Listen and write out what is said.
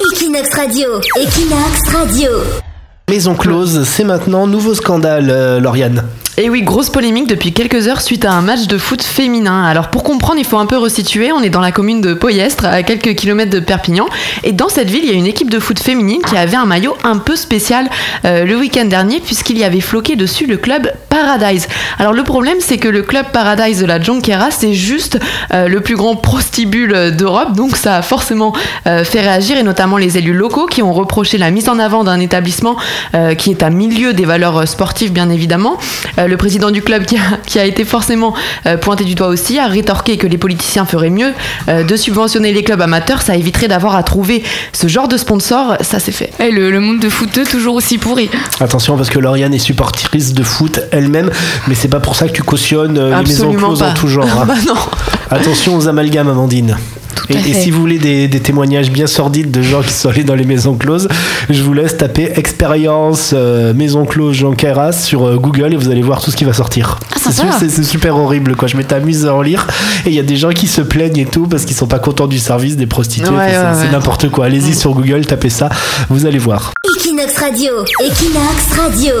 Equinox Radio, Equinox Radio. Maison close, c'est maintenant nouveau scandale, euh, Lauriane. Et oui, grosse polémique depuis quelques heures suite à un match de foot féminin. Alors pour comprendre, il faut un peu resituer. On est dans la commune de Poyestre, à quelques kilomètres de Perpignan. Et dans cette ville, il y a une équipe de foot féminine qui avait un maillot un peu spécial euh, le week-end dernier, puisqu'il y avait floqué dessus le club Paradise. Alors le problème, c'est que le club Paradise de la Jonquera, c'est juste euh, le plus grand prostibule d'Europe. Donc ça a forcément euh, fait réagir, et notamment les élus locaux qui ont reproché la mise en avant d'un établissement qui est à milieu des valeurs sportives, bien évidemment. Le président du club, qui a, qui a été forcément euh, pointé du doigt aussi, a rétorqué que les politiciens feraient mieux euh, de subventionner les clubs amateurs. Ça éviterait d'avoir à trouver ce genre de sponsor. Ça, c'est fait. Eh, le, le monde de footeux toujours aussi pourri. Attention parce que Lauriane est supportrice de foot elle-même, mais c'est pas pour ça que tu cautionnes euh, les maisons closes en tout genre. hein. bah non. Attention aux amalgames, Amandine. Et, et si vous voulez des, des témoignages bien sordides de gens qui sont allés dans les maisons closes, je vous laisse taper expérience euh, maison close Jean Carras sur euh, Google et vous allez voir tout ce qui va sortir. Ah, c'est, su- super horrible quoi. Je m'étais amusé à en lire et il y a des gens qui se plaignent et tout parce qu'ils sont pas contents du service des prostituées. Ouais, ouais, c'est ouais. n'importe quoi. Allez-y sur Google, tapez ça, vous allez voir. Equinox Radio, Equinox Radio.